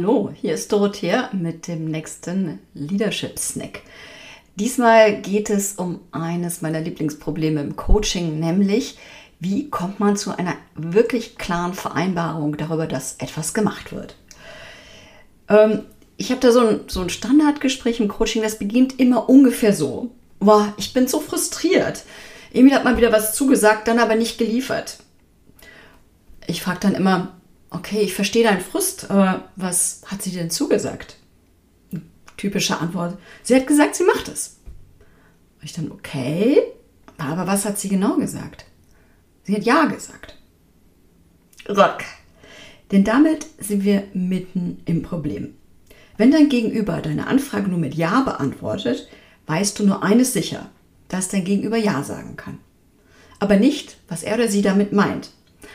Hallo, hier ist Dorothea mit dem nächsten Leadership Snack. Diesmal geht es um eines meiner Lieblingsprobleme im Coaching, nämlich wie kommt man zu einer wirklich klaren Vereinbarung darüber, dass etwas gemacht wird. Ähm, ich habe da so ein, so ein Standardgespräch im Coaching, das beginnt immer ungefähr so. Boah, ich bin so frustriert. Emil hat mal wieder was zugesagt, dann aber nicht geliefert. Ich frage dann immer, okay, ich verstehe deinen Frust, aber was hat sie denn zugesagt? Typische Antwort, sie hat gesagt, sie macht es. Und ich dann, okay, aber was hat sie genau gesagt? Sie hat ja gesagt. Rock. Denn damit sind wir mitten im Problem. Wenn dein Gegenüber deine Anfrage nur mit Ja beantwortet, weißt du nur eines sicher, dass dein Gegenüber Ja sagen kann. Aber nicht, was er oder sie damit meint.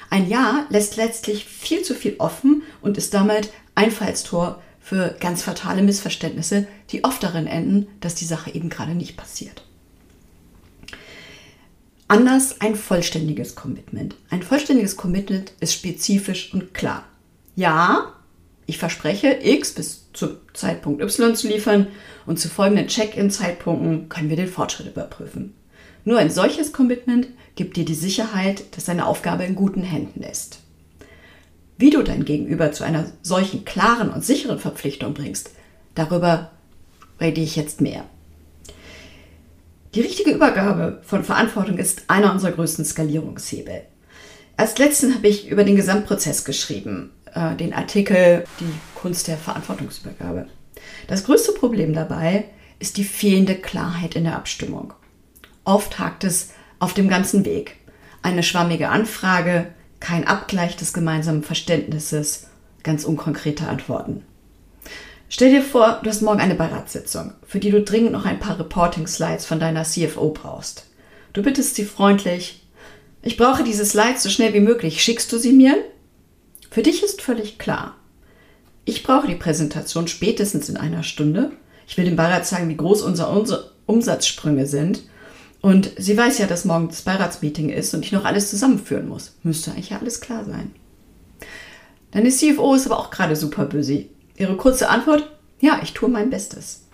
Ein Ja lässt letztlich viel zu viel offen und ist damit Einfallstor für ganz fatale Missverständnisse, die oft darin enden, dass die Sache eben gerade nicht passiert. Anders ein vollständiges Commitment. Ein vollständiges Commitment ist spezifisch und klar. Ja, ich verspreche, X bis zum Zeitpunkt Y zu liefern und zu folgenden Check-in-Zeitpunkten können wir den Fortschritt überprüfen. Nur ein solches Commitment gibt dir die Sicherheit, dass deine Aufgabe in guten Händen ist. Wie du dein Gegenüber zu einer solchen klaren und sicheren Verpflichtung bringst, darüber rede ich jetzt mehr. Die richtige Übergabe von Verantwortung ist einer unserer größten Skalierungshebel. Als letzten habe ich über den Gesamtprozess geschrieben, äh, den Artikel Die Kunst der Verantwortungsübergabe. Das größte Problem dabei ist die fehlende Klarheit in der Abstimmung. Oft hakt es auf dem ganzen Weg. Eine schwammige Anfrage, kein Abgleich des gemeinsamen Verständnisses, ganz unkonkrete Antworten. Stell dir vor, du hast morgen eine Beiratssitzung, für die du dringend noch ein paar Reporting-Slides von deiner CFO brauchst. Du bittest sie freundlich, ich brauche diese Slides so schnell wie möglich, schickst du sie mir? Für dich ist völlig klar. Ich brauche die Präsentation spätestens in einer Stunde. Ich will dem Beirat zeigen, wie groß unsere Umsatzsprünge sind und sie weiß ja, dass morgen das Beiratsmeeting ist und ich noch alles zusammenführen muss. Müsste eigentlich ja alles klar sein. Deine CFO ist aber auch gerade super busy. Ihre kurze Antwort? Ja, ich tue mein Bestes.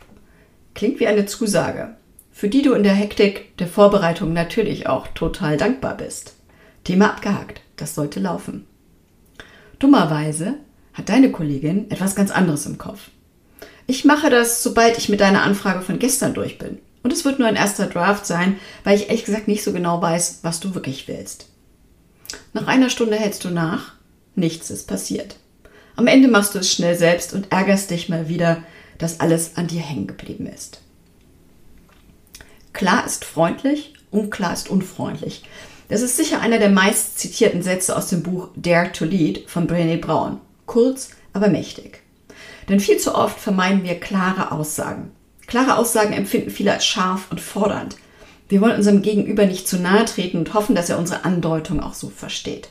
Klingt wie eine Zusage, für die du in der Hektik der Vorbereitung natürlich auch total dankbar bist. Thema abgehakt, das sollte laufen. Dummerweise hat deine Kollegin etwas ganz anderes im Kopf. Ich mache das, sobald ich mit deiner Anfrage von gestern durch bin. Und es wird nur ein erster Draft sein, weil ich ehrlich gesagt nicht so genau weiß, was du wirklich willst. Nach einer Stunde hältst du nach, nichts ist passiert. Am Ende machst du es schnell selbst und ärgerst dich mal wieder, dass alles an dir hängen geblieben ist. Klar ist freundlich, unklar ist unfreundlich. Das ist sicher einer der meist zitierten Sätze aus dem Buch Dare to Lead von Brené Brown. Kurz, aber mächtig. Denn viel zu oft vermeiden wir klare Aussagen. Klare Aussagen empfinden viele als scharf und fordernd. Wir wollen unserem Gegenüber nicht zu nahe treten und hoffen, dass er unsere Andeutung auch so versteht.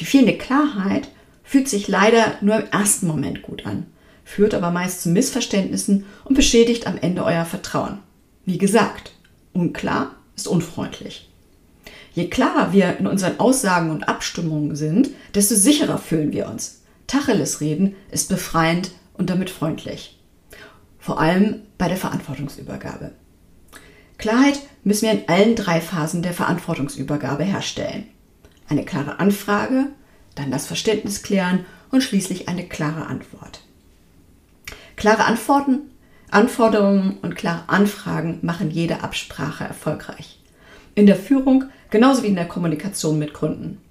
Die fehlende Klarheit fühlt sich leider nur im ersten Moment gut an, führt aber meist zu Missverständnissen und beschädigt am Ende euer Vertrauen. Wie gesagt, unklar ist unfreundlich. Je klarer wir in unseren Aussagen und Abstimmungen sind, desto sicherer fühlen wir uns. Tacheles reden ist befreiend und damit freundlich vor allem bei der Verantwortungsübergabe. Klarheit müssen wir in allen drei Phasen der Verantwortungsübergabe herstellen. Eine klare Anfrage, dann das Verständnis klären und schließlich eine klare Antwort. Klare Antworten, Anforderungen und klare Anfragen machen jede Absprache erfolgreich. In der Führung genauso wie in der Kommunikation mit Kunden.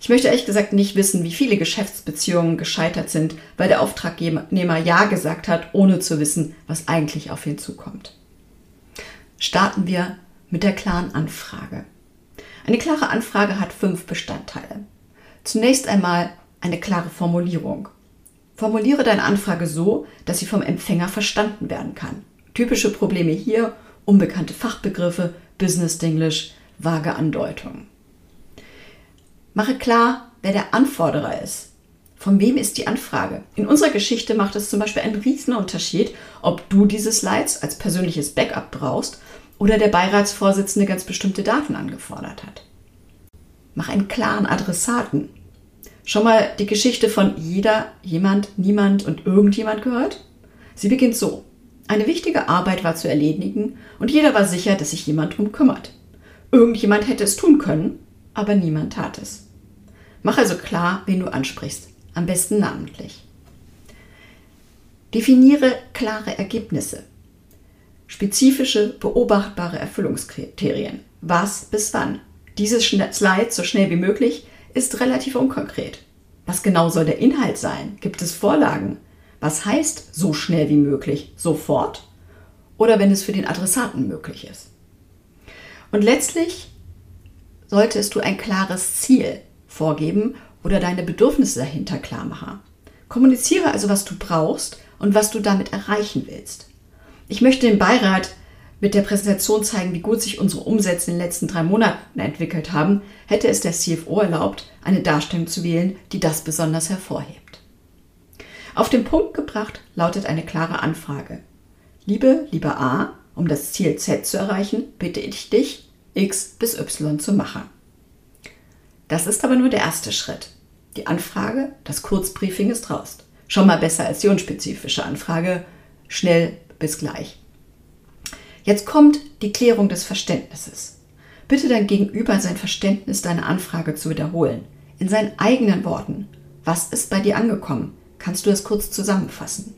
Ich möchte ehrlich gesagt nicht wissen, wie viele Geschäftsbeziehungen gescheitert sind, weil der Auftragnehmer Ja gesagt hat, ohne zu wissen, was eigentlich auf ihn zukommt. Starten wir mit der klaren Anfrage. Eine klare Anfrage hat fünf Bestandteile. Zunächst einmal eine klare Formulierung. Formuliere deine Anfrage so, dass sie vom Empfänger verstanden werden kann. Typische Probleme hier, unbekannte Fachbegriffe, Business English, vage Andeutungen. Mache klar, wer der Anforderer ist. Von wem ist die Anfrage? In unserer Geschichte macht es zum Beispiel einen riesen Unterschied, ob du diese Slides als persönliches Backup brauchst oder der Beiratsvorsitzende ganz bestimmte Daten angefordert hat. Mach einen klaren Adressaten. Schon mal die Geschichte von jeder, jemand, niemand und irgendjemand gehört? Sie beginnt so. Eine wichtige Arbeit war zu erledigen und jeder war sicher, dass sich jemand darum kümmert. Irgendjemand hätte es tun können, aber niemand tat es. Mach also klar, wen du ansprichst, am besten namentlich. Definiere klare Ergebnisse. Spezifische, beobachtbare Erfüllungskriterien. Was bis wann? Dieses Slide so schnell wie möglich ist relativ unkonkret. Was genau soll der Inhalt sein? Gibt es Vorlagen? Was heißt so schnell wie möglich? Sofort? Oder wenn es für den Adressaten möglich ist? Und letztlich solltest du ein klares Ziel vorgeben oder deine Bedürfnisse dahinter klar machen. Kommuniziere also, was du brauchst und was du damit erreichen willst. Ich möchte dem Beirat mit der Präsentation zeigen, wie gut sich unsere Umsätze in den letzten drei Monaten entwickelt haben, hätte es der CFO erlaubt, eine Darstellung zu wählen, die das besonders hervorhebt. Auf den Punkt gebracht lautet eine klare Anfrage. Liebe, lieber A, um das Ziel Z zu erreichen, bitte ich dich, X bis Y zu machen. Das ist aber nur der erste Schritt. Die Anfrage, das Kurzbriefing ist raus. Schon mal besser als die unspezifische Anfrage, schnell bis gleich. Jetzt kommt die Klärung des Verständnisses. Bitte dein Gegenüber sein Verständnis deiner Anfrage zu wiederholen. In seinen eigenen Worten. Was ist bei dir angekommen? Kannst du es kurz zusammenfassen?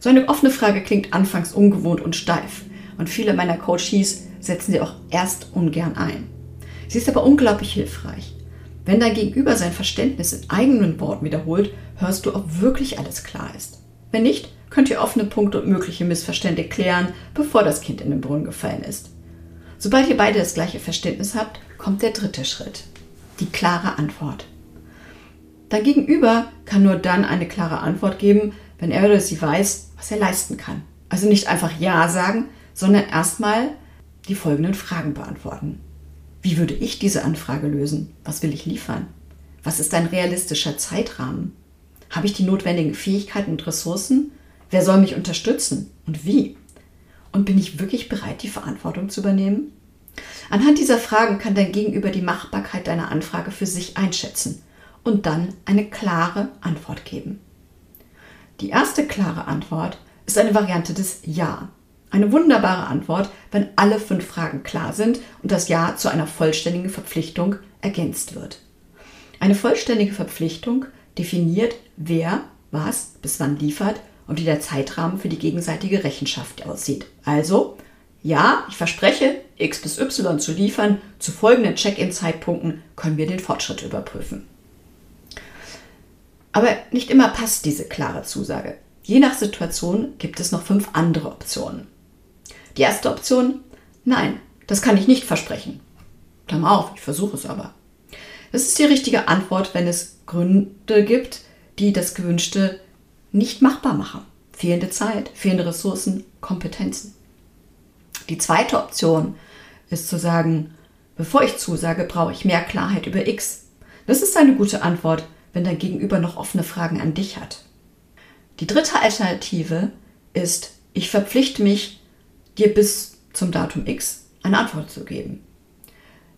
So eine offene Frage klingt anfangs ungewohnt und steif. Und viele meiner Coaches setzen sie auch erst ungern ein. Sie ist aber unglaublich hilfreich. Wenn dein Gegenüber sein Verständnis in eigenen Worten wiederholt, hörst du, ob wirklich alles klar ist. Wenn nicht, könnt ihr offene Punkte und mögliche Missverständnisse klären, bevor das Kind in den Brunnen gefallen ist. Sobald ihr beide das gleiche Verständnis habt, kommt der dritte Schritt. Die klare Antwort. Dein Gegenüber kann nur dann eine klare Antwort geben, wenn er oder sie weiß, was er leisten kann. Also nicht einfach Ja sagen, sondern erstmal die folgenden Fragen beantworten. Wie würde ich diese Anfrage lösen? Was will ich liefern? Was ist ein realistischer Zeitrahmen? Habe ich die notwendigen Fähigkeiten und Ressourcen? Wer soll mich unterstützen und wie? Und bin ich wirklich bereit, die Verantwortung zu übernehmen? Anhand dieser Fragen kann dein Gegenüber die Machbarkeit deiner Anfrage für sich einschätzen und dann eine klare Antwort geben. Die erste klare Antwort ist eine Variante des Ja. Eine wunderbare Antwort, wenn alle fünf Fragen klar sind und das Ja zu einer vollständigen Verpflichtung ergänzt wird. Eine vollständige Verpflichtung definiert, wer was bis wann liefert und wie der Zeitrahmen für die gegenseitige Rechenschaft aussieht. Also, ja, ich verspreche, X bis Y zu liefern, zu folgenden Check-in-Zeitpunkten können wir den Fortschritt überprüfen. Aber nicht immer passt diese klare Zusage. Je nach Situation gibt es noch fünf andere Optionen. Die erste Option, nein, das kann ich nicht versprechen. Klammer auf, ich versuche es aber. Das ist die richtige Antwort, wenn es Gründe gibt, die das Gewünschte nicht machbar machen. Fehlende Zeit, fehlende Ressourcen, Kompetenzen. Die zweite Option ist zu sagen, bevor ich zusage, brauche ich mehr Klarheit über X. Das ist eine gute Antwort, wenn dein Gegenüber noch offene Fragen an dich hat. Die dritte Alternative ist, ich verpflichte mich, dir bis zum Datum X eine Antwort zu geben.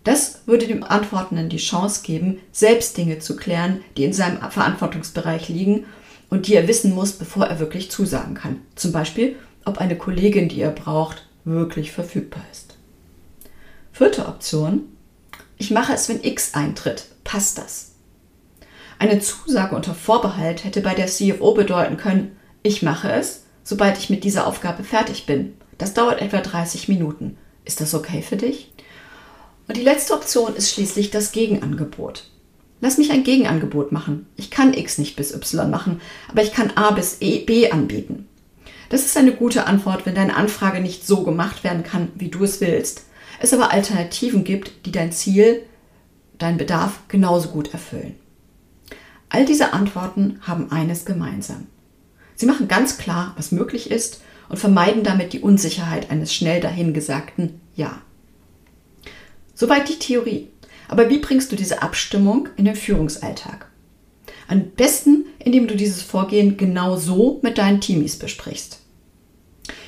Das würde dem Antwortenden die Chance geben, selbst Dinge zu klären, die in seinem Verantwortungsbereich liegen und die er wissen muss, bevor er wirklich zusagen kann. Zum Beispiel, ob eine Kollegin, die er braucht, wirklich verfügbar ist. Vierte Option. Ich mache es, wenn X eintritt. Passt das? Eine Zusage unter Vorbehalt hätte bei der CFO bedeuten können, ich mache es, sobald ich mit dieser Aufgabe fertig bin. Das dauert etwa 30 Minuten. Ist das okay für dich? Und die letzte Option ist schließlich das Gegenangebot. Lass mich ein Gegenangebot machen. Ich kann X nicht bis Y machen, aber ich kann A bis e, B anbieten. Das ist eine gute Antwort, wenn deine Anfrage nicht so gemacht werden kann, wie du es willst, es aber Alternativen gibt, die dein Ziel, deinen Bedarf genauso gut erfüllen. All diese Antworten haben eines gemeinsam. Sie machen ganz klar, was möglich ist und vermeiden damit die Unsicherheit eines schnell dahingesagten Ja. Soweit die Theorie. Aber wie bringst du diese Abstimmung in den Führungsalltag? Am besten, indem du dieses Vorgehen genau so mit deinen Teamies besprichst.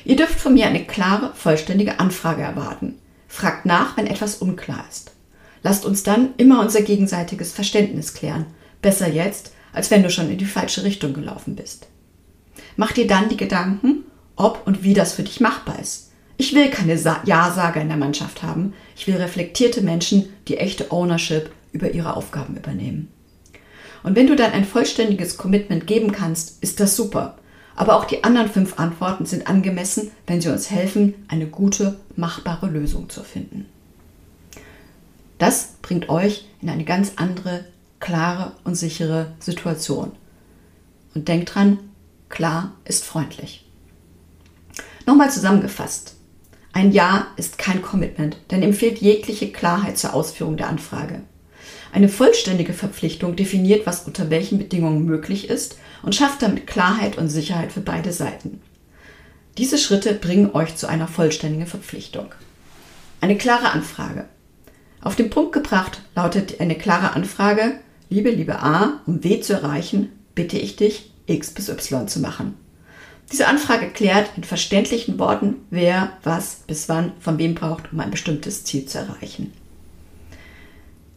Ihr dürft von mir eine klare, vollständige Anfrage erwarten. Fragt nach, wenn etwas unklar ist. Lasst uns dann immer unser gegenseitiges Verständnis klären, Besser jetzt, als wenn du schon in die falsche Richtung gelaufen bist. Mach dir dann die Gedanken, ob und wie das für dich machbar ist. Ich will keine Ja-Sager in der Mannschaft haben. Ich will reflektierte Menschen, die echte Ownership über ihre Aufgaben übernehmen. Und wenn du dann ein vollständiges Commitment geben kannst, ist das super. Aber auch die anderen fünf Antworten sind angemessen, wenn sie uns helfen, eine gute, machbare Lösung zu finden. Das bringt euch in eine ganz andere, klare und sichere Situation. Und denkt dran, klar ist freundlich. Nochmal zusammengefasst. Ein Ja ist kein Commitment, denn ihm fehlt jegliche Klarheit zur Ausführung der Anfrage. Eine vollständige Verpflichtung definiert, was unter welchen Bedingungen möglich ist und schafft damit Klarheit und Sicherheit für beide Seiten. Diese Schritte bringen euch zu einer vollständigen Verpflichtung. Eine klare Anfrage. Auf den Punkt gebracht lautet eine klare Anfrage, liebe, liebe A, um W zu erreichen, bitte ich dich, X bis Y zu machen. Diese Anfrage klärt in verständlichen Worten, wer, was, bis wann, von wem braucht, um ein bestimmtes Ziel zu erreichen.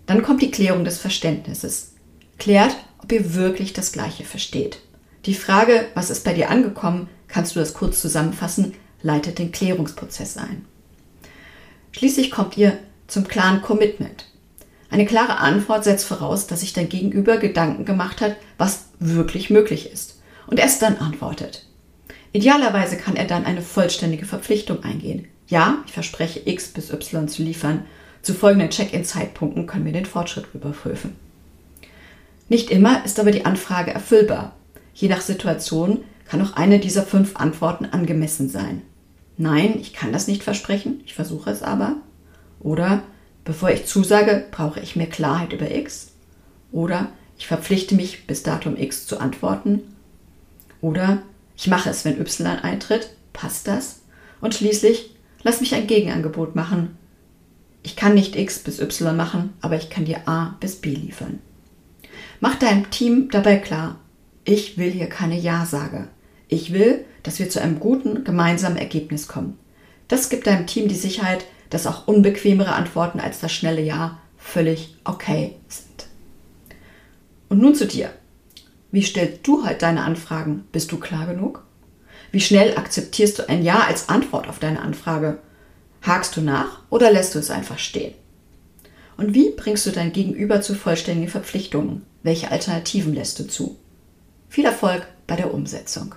Dann kommt die Klärung des Verständnisses. Klärt, ob ihr wirklich das Gleiche versteht. Die Frage, was ist bei dir angekommen, kannst du das kurz zusammenfassen, leitet den Klärungsprozess ein. Schließlich kommt ihr zum klaren Commitment. Eine klare Antwort setzt voraus, dass sich dein Gegenüber Gedanken gemacht hat, was wirklich möglich ist und erst dann antwortet. Idealerweise kann er dann eine vollständige Verpflichtung eingehen. Ja, ich verspreche X bis Y zu liefern. Zu folgenden Check-in-Zeitpunkten können wir den Fortschritt überprüfen. Nicht immer ist aber die Anfrage erfüllbar. Je nach Situation kann auch eine dieser fünf Antworten angemessen sein. Nein, ich kann das nicht versprechen, ich versuche es aber. Oder bevor ich zusage, brauche ich mehr Klarheit über X. Oder ich verpflichte mich, bis Datum X zu antworten. Oder ich mache es, wenn Y eintritt. Passt das? Und schließlich, lass mich ein Gegenangebot machen. Ich kann nicht X bis Y machen, aber ich kann dir A bis B liefern. Mach deinem Team dabei klar, ich will hier keine Ja-Sage. Ich will, dass wir zu einem guten gemeinsamen Ergebnis kommen. Das gibt deinem Team die Sicherheit, dass auch unbequemere Antworten als das schnelle Ja völlig okay sind. Und nun zu dir. Wie stellst du halt deine Anfragen? Bist du klar genug? Wie schnell akzeptierst du ein Ja als Antwort auf deine Anfrage? Hakst du nach oder lässt du es einfach stehen? Und wie bringst du dein Gegenüber zu vollständigen Verpflichtungen? Welche Alternativen lässt du zu? Viel Erfolg bei der Umsetzung.